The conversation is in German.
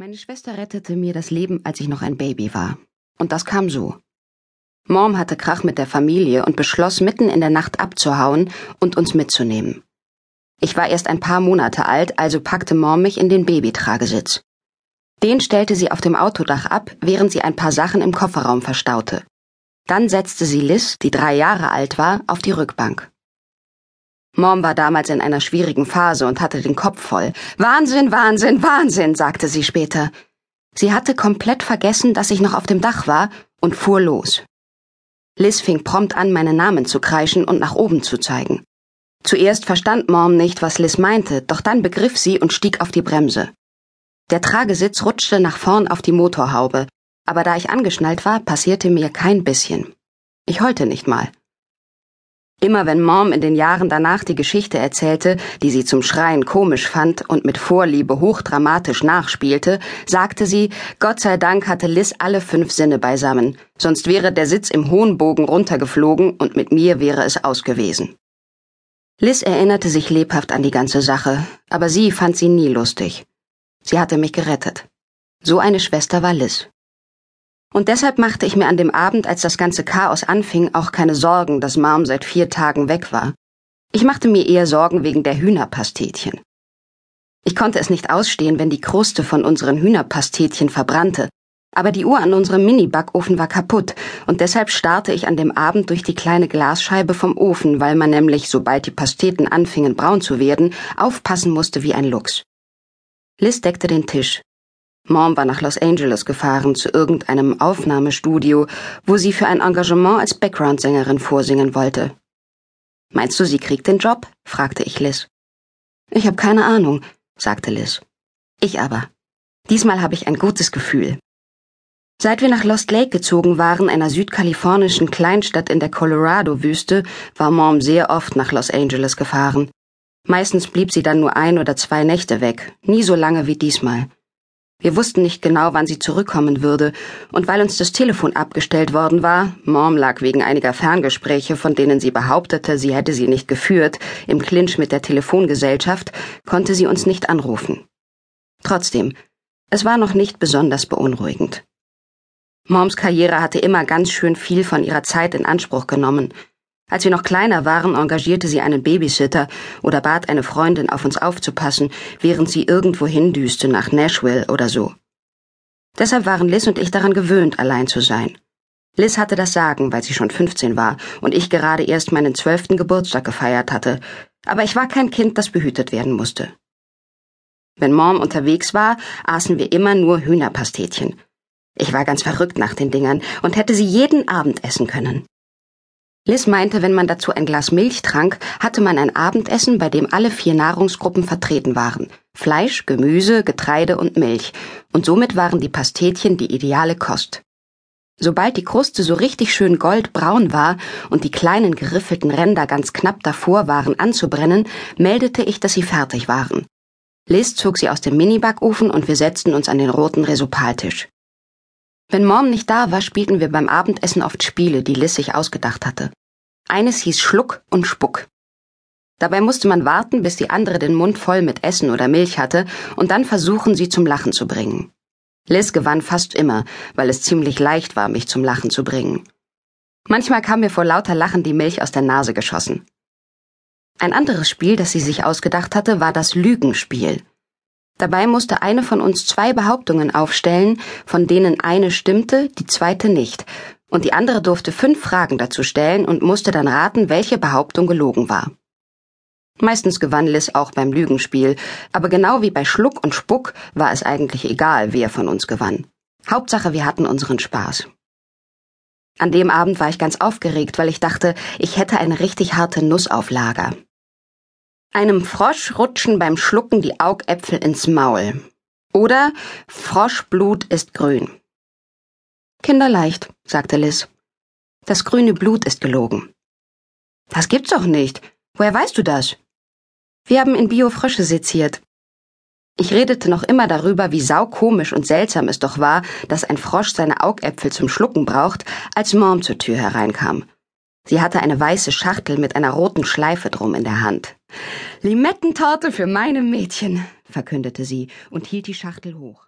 Meine Schwester rettete mir das Leben, als ich noch ein Baby war. Und das kam so. Mom hatte Krach mit der Familie und beschloss, mitten in der Nacht abzuhauen und uns mitzunehmen. Ich war erst ein paar Monate alt, also packte Mom mich in den Babytragesitz. Den stellte sie auf dem Autodach ab, während sie ein paar Sachen im Kofferraum verstaute. Dann setzte sie Liz, die drei Jahre alt war, auf die Rückbank. Mom war damals in einer schwierigen Phase und hatte den Kopf voll. Wahnsinn, Wahnsinn, Wahnsinn, sagte sie später. Sie hatte komplett vergessen, dass ich noch auf dem Dach war und fuhr los. Liz fing prompt an, meinen Namen zu kreischen und nach oben zu zeigen. Zuerst verstand Mom nicht, was Liz meinte, doch dann begriff sie und stieg auf die Bremse. Der Tragesitz rutschte nach vorn auf die Motorhaube, aber da ich angeschnallt war, passierte mir kein bisschen. Ich heulte nicht mal. Immer wenn Mom in den Jahren danach die Geschichte erzählte, die sie zum Schreien komisch fand und mit Vorliebe hochdramatisch nachspielte, sagte sie, Gott sei Dank hatte Liz alle fünf Sinne beisammen, sonst wäre der Sitz im hohen Bogen runtergeflogen und mit mir wäre es aus gewesen. Liz erinnerte sich lebhaft an die ganze Sache, aber sie fand sie nie lustig. Sie hatte mich gerettet. So eine Schwester war Liz. Und deshalb machte ich mir an dem Abend, als das ganze Chaos anfing, auch keine Sorgen, dass Mom seit vier Tagen weg war. Ich machte mir eher Sorgen wegen der Hühnerpastetchen. Ich konnte es nicht ausstehen, wenn die Kruste von unseren Hühnerpastetchen verbrannte, aber die Uhr an unserem Mini-Backofen war kaputt, und deshalb starrte ich an dem Abend durch die kleine Glasscheibe vom Ofen, weil man nämlich, sobald die Pasteten anfingen braun zu werden, aufpassen musste wie ein Luchs. Liz deckte den Tisch, Mom war nach Los Angeles gefahren zu irgendeinem Aufnahmestudio, wo sie für ein Engagement als Background-Sängerin vorsingen wollte. Meinst du, sie kriegt den Job? fragte ich Liz. Ich habe keine Ahnung, sagte Liz. Ich aber. Diesmal habe ich ein gutes Gefühl. Seit wir nach Lost Lake gezogen waren, einer südkalifornischen Kleinstadt in der Colorado-Wüste, war Mom sehr oft nach Los Angeles gefahren. Meistens blieb sie dann nur ein oder zwei Nächte weg, nie so lange wie diesmal. Wir wussten nicht genau, wann sie zurückkommen würde, und weil uns das Telefon abgestellt worden war, Mom lag wegen einiger Ferngespräche, von denen sie behauptete, sie hätte sie nicht geführt, im Clinch mit der Telefongesellschaft, konnte sie uns nicht anrufen. Trotzdem, es war noch nicht besonders beunruhigend. Moms Karriere hatte immer ganz schön viel von ihrer Zeit in Anspruch genommen, als wir noch kleiner waren, engagierte sie einen Babysitter oder bat eine Freundin, auf uns aufzupassen, während sie irgendwo hindüste nach Nashville oder so. Deshalb waren Liz und ich daran gewöhnt, allein zu sein. Liz hatte das Sagen, weil sie schon 15 war und ich gerade erst meinen zwölften Geburtstag gefeiert hatte, aber ich war kein Kind, das behütet werden musste. Wenn Mom unterwegs war, aßen wir immer nur Hühnerpastetchen. Ich war ganz verrückt nach den Dingern und hätte sie jeden Abend essen können. Liz meinte, wenn man dazu ein Glas Milch trank, hatte man ein Abendessen, bei dem alle vier Nahrungsgruppen vertreten waren. Fleisch, Gemüse, Getreide und Milch. Und somit waren die Pastetchen die ideale Kost. Sobald die Kruste so richtig schön goldbraun war und die kleinen geriffelten Ränder ganz knapp davor waren anzubrennen, meldete ich, dass sie fertig waren. Liz zog sie aus dem Minibackofen und wir setzten uns an den roten Resopaltisch. Wenn Mom nicht da war, spielten wir beim Abendessen oft Spiele, die Liz sich ausgedacht hatte. Eines hieß Schluck und Spuck. Dabei musste man warten, bis die andere den Mund voll mit Essen oder Milch hatte und dann versuchen, sie zum Lachen zu bringen. Liz gewann fast immer, weil es ziemlich leicht war, mich zum Lachen zu bringen. Manchmal kam mir vor lauter Lachen die Milch aus der Nase geschossen. Ein anderes Spiel, das sie sich ausgedacht hatte, war das Lügenspiel. Dabei musste eine von uns zwei Behauptungen aufstellen, von denen eine stimmte, die zweite nicht, und die andere durfte fünf Fragen dazu stellen und musste dann raten, welche Behauptung gelogen war. Meistens gewann Liz auch beim Lügenspiel, aber genau wie bei Schluck und Spuck war es eigentlich egal, wer von uns gewann. Hauptsache, wir hatten unseren Spaß. An dem Abend war ich ganz aufgeregt, weil ich dachte, ich hätte eine richtig harte Nuss auf Lager. Einem Frosch rutschen beim Schlucken die Augäpfel ins Maul. Oder Froschblut ist grün. Kinderleicht, sagte Liz. Das grüne Blut ist gelogen. Das gibt's doch nicht. Woher weißt du das? Wir haben in Biofrösche seziert. Ich redete noch immer darüber, wie saukomisch und seltsam es doch war, dass ein Frosch seine Augäpfel zum Schlucken braucht, als Mom zur Tür hereinkam. Sie hatte eine weiße Schachtel mit einer roten Schleife drum in der Hand. Limettentorte für meine Mädchen, verkündete sie und hielt die Schachtel hoch.